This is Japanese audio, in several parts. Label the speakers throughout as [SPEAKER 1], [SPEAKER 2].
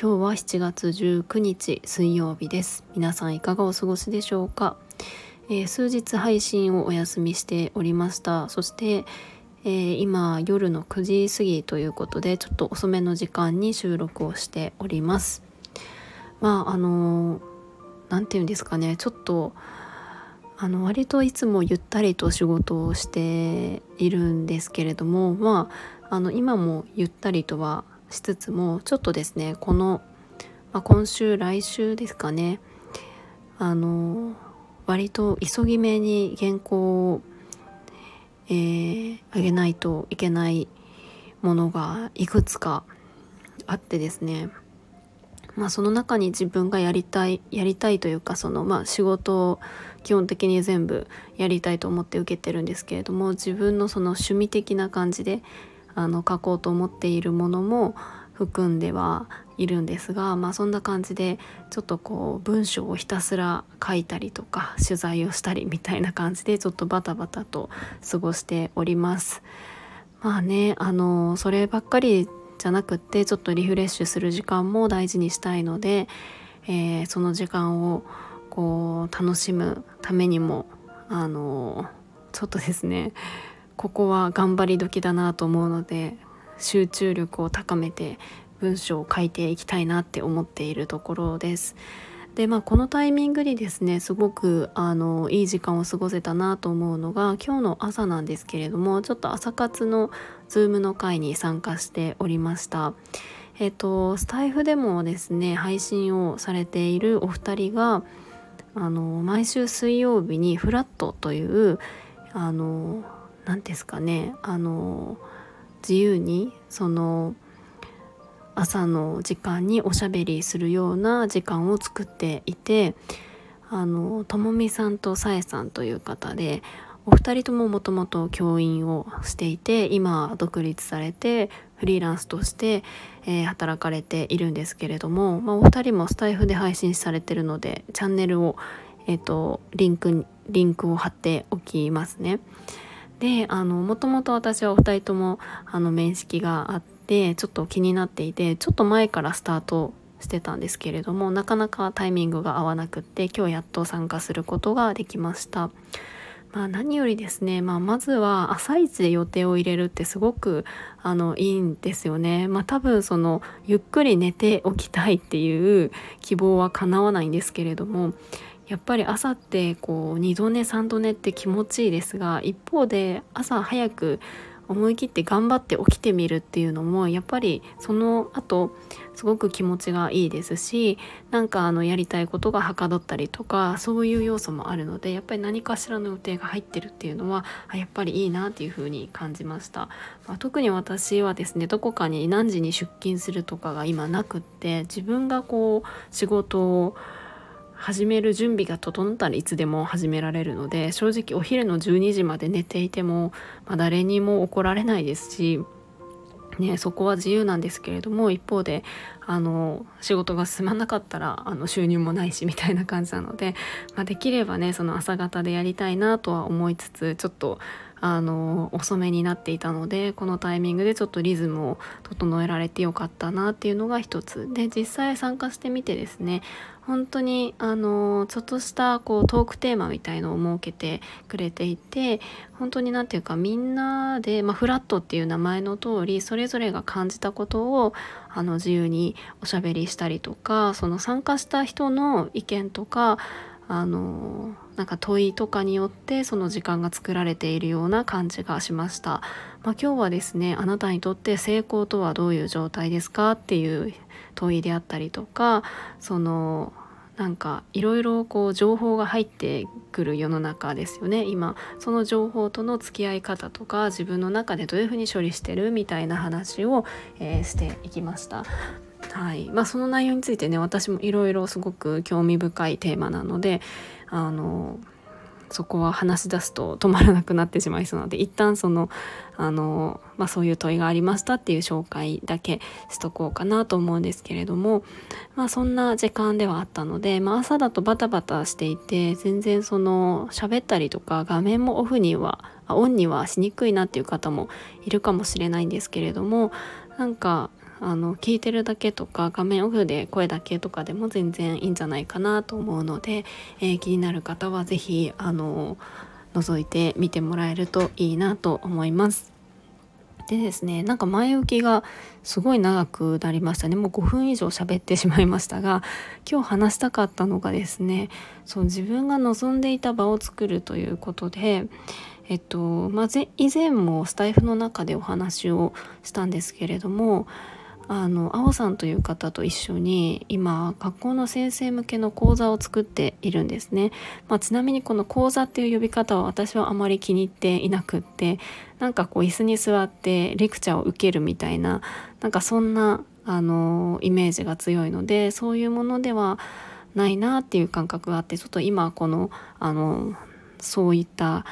[SPEAKER 1] 今日は7月19日水曜日です。皆さんいかがお過ごしでしょうか、えー、数日配信をお休みしておりました。そして、えー、今夜の9時過ぎということでちょっと遅めの時間に収録をしております。まああの何て言うんですかね。ちょっとあの割といつもゆったりと仕事をしているんですけれどもまああの今もゆったりとはしつつもちょっとですねこの、まあ、今週来週ですかねあの割と急ぎ目に原稿を、えー、げないといけないものがいくつかあってですねまあその中に自分がやりたいやりたいというかそのまあ仕事を基本的に全部やりたいと思って受けてるんですけれども自分のその趣味的な感じであの書こうと思っているものも含んではいるんですがまあそんな感じでちょっとこう文章をひたすら書いたりとか取材をしたりみたいな感じでちょっとバタバタと過ごしております。まあねあのそればっかりじゃなくってちょっとリフレッシュする時間も大事にしたいので、えー、その時間をこう楽しむためにもあのちょっとですねここは頑張り時だなと思うので集中力を高めて文章を書いていきたいなって思っているところです。でまあこのタイミングにですねすごくあのいい時間を過ごせたなと思うのが今日の朝なんですけれどもちょっと朝活の Zoom の会に参加しておりました。えっとスタイフでもですね配信をされているお二人があの毎週水曜日にフラットというあの何ですかねあの自由にその朝の時間におしゃべりするような時間を作っていてあのともみさんとさえさんという方でお二人とももともと教員をしていて今独立されてフリーランスとして、えー、働かれているんですけれども、まあ、お二人もスタイフで配信されてるのでチャンネルを、えーと、リンクリンクを貼っておきますね。でもともと私はお二人ともあの面識があってちょっと気になっていてちょっと前からスタートしてたんですけれどもなかなかタイミングが合わなくって今日やっと参加することができました。まあ、何よりですね、まあ、まずは朝一で予定を入れるってすごくあのいいんですよね。まあ、多分そのゆっくり寝ておきたいっていう希望は叶わないんですけれどもやっぱり朝ってこう2度寝3度寝って気持ちいいですが一方で朝早く思い切って頑張って起きてみるっていうのもやっぱりその後すごく気持ちがいいですしなんかあのやりたいことがはかどったりとかそういう要素もあるのでやっぱり何かしらの予定が入ってるっていうのはやっぱりいいなっていうふうに感じました、まあ、特に私はですねどこかに何時に出勤するとかが今なくって自分がこう仕事を始める準備が整ったらいつでも始められるので正直お昼の12時まで寝ていても、まあ、誰にも怒られないですし、ね、そこは自由なんですけれども一方であの仕事が進まなかったらあの収入もないしみたいな感じなので、まあ、できればねその朝方でやりたいなとは思いつつちょっとあの遅めになっていたのでこのタイミングでちょっとリズムを整えられてよかったなっていうのが一つ。で実際参加してみてですね本当にあのちょっとしたこうトークテーマみたいのを設けてくれていて本当に何て言うかみんなで、まあ、フラットっていう名前の通りそれぞれが感じたことをあの自由におしゃべりしたりとかその参加した人の意見とかあのなんか問いとかによってその時間が作られているような感じがしました。まあ、今日はですねあなたにとって成功とはどういう状態ですかっていう問いであったりとかそのなんかいろいろこう情報が入ってくる世の中ですよね今その情報との付き合い方とか自分の中でどういうふうに処理してるみたいな話を、えー、していきました。はい。まあ、その内容についてね私もいろいろすごく興味深いテーマなのであのそこは話し出すと止まらなくなってしまいそうなので一旦そのあの、まあ、そういう問いがありましたっていう紹介だけしとこうかなと思うんですけれども、まあ、そんな時間ではあったので、まあ、朝だとバタバタしていて全然その喋ったりとか画面もオフにはオンにはしにくいなっていう方もいるかもしれないんですけれどもなんかあの聞いてるだけとか画面オフで声だけとかでも全然いいんじゃないかなと思うので、えー、気になる方は是非あの覗いてみてもらえるといいなと思います。でですねなんか前置きがすごい長くなりましたねもう5分以上喋ってしまいましたが今日話したかったのがですねそう自分が望んでいた場を作るということでえっとまあ、以前もスタイフの中でお話をしたんですけれどもあの青さんという方と一緒に今学校の先生向けの講座を作っているんですね、まあ、ちなみにこの講座っていう呼び方は私はあまり気に入っていなくってなんかこう椅子に座ってレクチャーを受けるみたいななんかそんなあのイメージが強いのでそういうものではないなっていう感覚があってちょっと今このあのそういった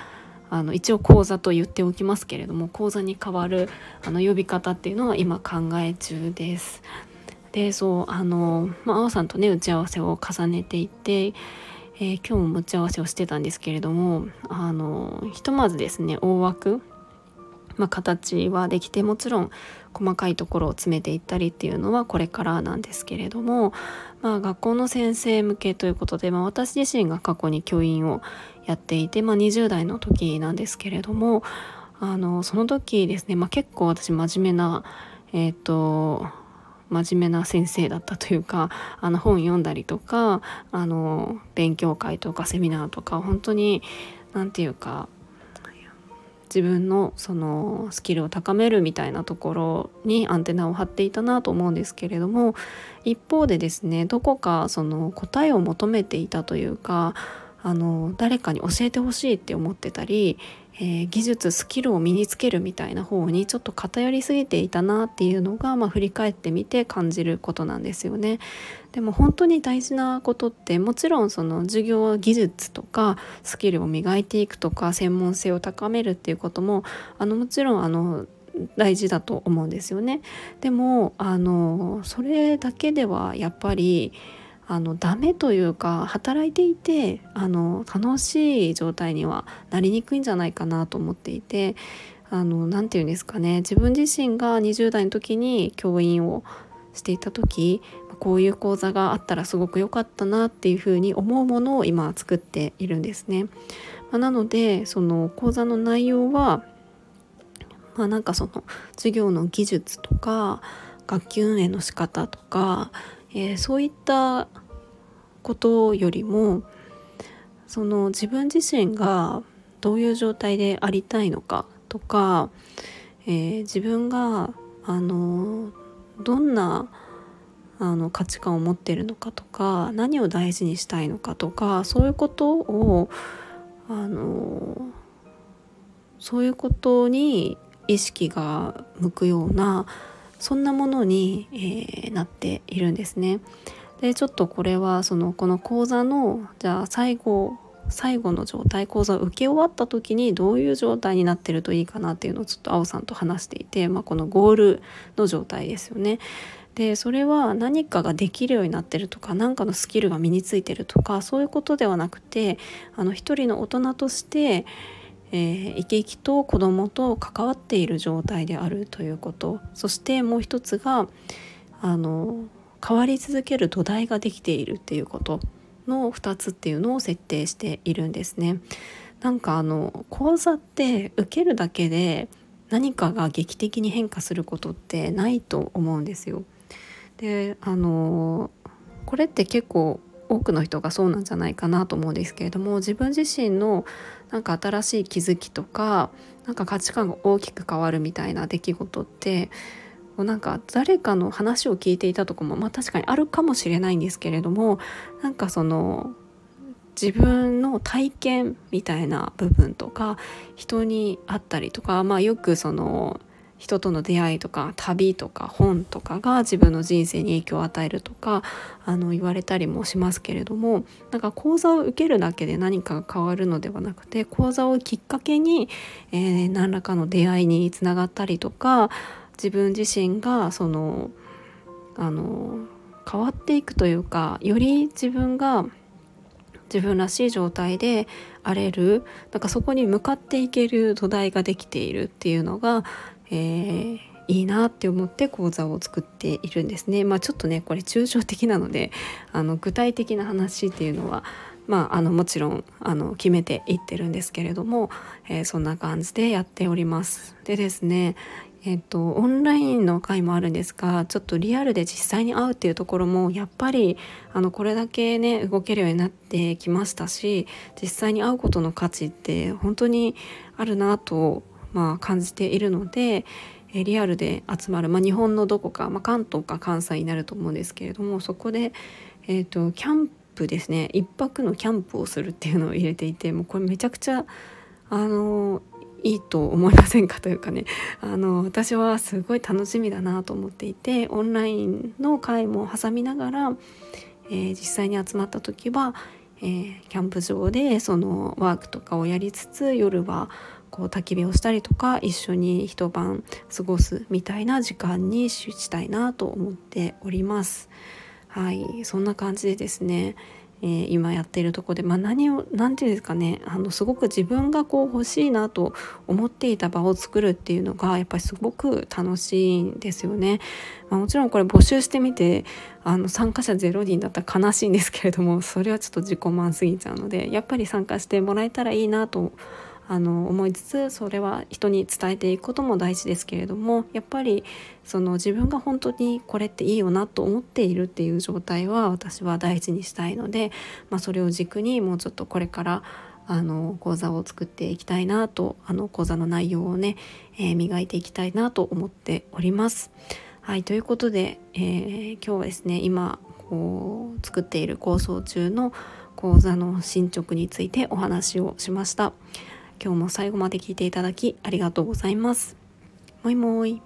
[SPEAKER 1] あの一応講座と言っておきますけれども講座に代わるあの呼び方っていうのは今考え中です。でそうあの、まあ、青さんとね打ち合わせを重ねていて、えー、今日も打ち合わせをしてたんですけれどもあのひとまずですね大枠、まあ、形はできてもちろん細かいところを詰めていったりっていうのはこれからなんですけれども、まあ、学校の先生向けということで、まあ、私自身が過去に教員をやっていて、まあ、20代の時なんですけれどもあのその時ですね、まあ、結構私真面目なえっ、ー、と真面目な先生だったというかあの本読んだりとかあの勉強会とかセミナーとか本当に何て言うか自分のそのスキルを高めるみたいなところにアンテナを張っていたなと思うんですけれども一方でですねどこかその答えを求めていたというかあの誰かに教えてほしいって思ってたり、えー、技術スキルを身につけるみたいな方にちょっと偏りすぎていたなっていうのが、まあ、振り返ってみて感じることなんですよね。でも本当に大事なことってもちろんその授業技術とかスキルを磨いていくとか専門性を高めるっていうこともあのもちろんあの大事だと思うんですよね。でもあのそれだけではやっぱりあのダメというか働いていてあの楽しい状態にはなりにくいんじゃないかなと思っていて何て言うんですかね自分自身が20代の時に教員をしていた時こういう講座があったらすごく良かったなっていうふうに思うものを今作っているんですね。まあ、なのでその講座の内容はまあなんかその授業の技術とか学級運営の仕方とかえー、そういったことよりもその自分自身がどういう状態でありたいのかとか、えー、自分があのどんなあの価値観を持ってるのかとか何を大事にしたいのかとかそういうことをあのそういうことに意識が向くようなそんなものに、えー、なっているんですね。でちょっとこれはそのこの講座のじゃあ最後最後の状態講座を受け終わった時にどういう状態になってるといいかなっていうのをちょっと青さんと話していて、まあ、このゴールの状態ですよね。でそれは何かができるようになってるとか何かのスキルが身についてるとかそういうことではなくてあの一人の大人としてえー、生き生きと子供と関わっている状態であるということそしてもう一つがあの変わり続ける土台ができているっていうことの2つっていうのを設定しているんですね。なんかあの講座って受けるだけで何かが劇的に変化することってないと思うんですよ。であのこれって結構多くの人がそうなんじゃないかなと思うんですけれども自分自身のなんか新しい気づきとかなんか価値観が大きく変わるみたいな出来事ってなんか誰かの話を聞いていたとかも、まあ、確かにあるかもしれないんですけれどもなんかその自分の体験みたいな部分とか人に会ったりとか、まあ、よくその人との出会いとか旅とか本とかが自分の人生に影響を与えるとかあの言われたりもしますけれどもなんか講座を受けるだけで何かが変わるのではなくて講座をきっかけに、えー、何らかの出会いにつながったりとか自分自身がそのあの変わっていくというかより自分が自分らしい状態で荒れるなんかそこに向かっていける土台ができているっていうのが、えー、いいなって思って講座を作っているんですね。まあ、ちょっとねこれ抽象的なのであの具体的な話っていうのはまあ、あのもちろんあの決めていってるんですけれども、えー、そんな感じでやっております。でですねえっと、オンラインの回もあるんですがちょっとリアルで実際に会うっていうところもやっぱりあのこれだけね動けるようになってきましたし実際に会うことの価値って本当にあるなと、まあ、感じているのでえリアルで集まる、まあ、日本のどこか、まあ、関東か関西になると思うんですけれどもそこで、えーと、キャンプですね。1泊のキャンプをするっていうのを入れていてもうこれめちゃくちゃあのいいと思いませんかというかね。あの私はすごい楽しみだなと思っていてオンラインの会も挟みながら、えー、実際に集まった時は、えー、キャンプ場でそのワークとかをやりつつ夜はこう焚き火をしたりとか一緒に一晩過ごすみたいな時間にしたいなと思っております。はいそんな感じでですねえー、今やっているとこで、まあ、何を何て言うんですかねあのすごく自分がこう欲しいなと思っていた場を作るっていうのがやっぱりすごく楽しいんですよね。まあ、もちろんこれ募集してみてあの参加者0人だったら悲しいんですけれどもそれはちょっと自己満すぎちゃうのでやっぱり参加してもらえたらいいなとあの思いつつそれは人に伝えていくことも大事ですけれどもやっぱりその自分が本当にこれっていいよなと思っているっていう状態は私は大事にしたいので、まあ、それを軸にもうちょっとこれからあの講座を作っていきたいなとあの講座の内容をね、えー、磨いていきたいなと思っております。はいということで、えー、今日はですね今こう作っている構想中の講座の進捗についてお話をしました。今日も最後まで聞いていただきありがとうございます。もいもい。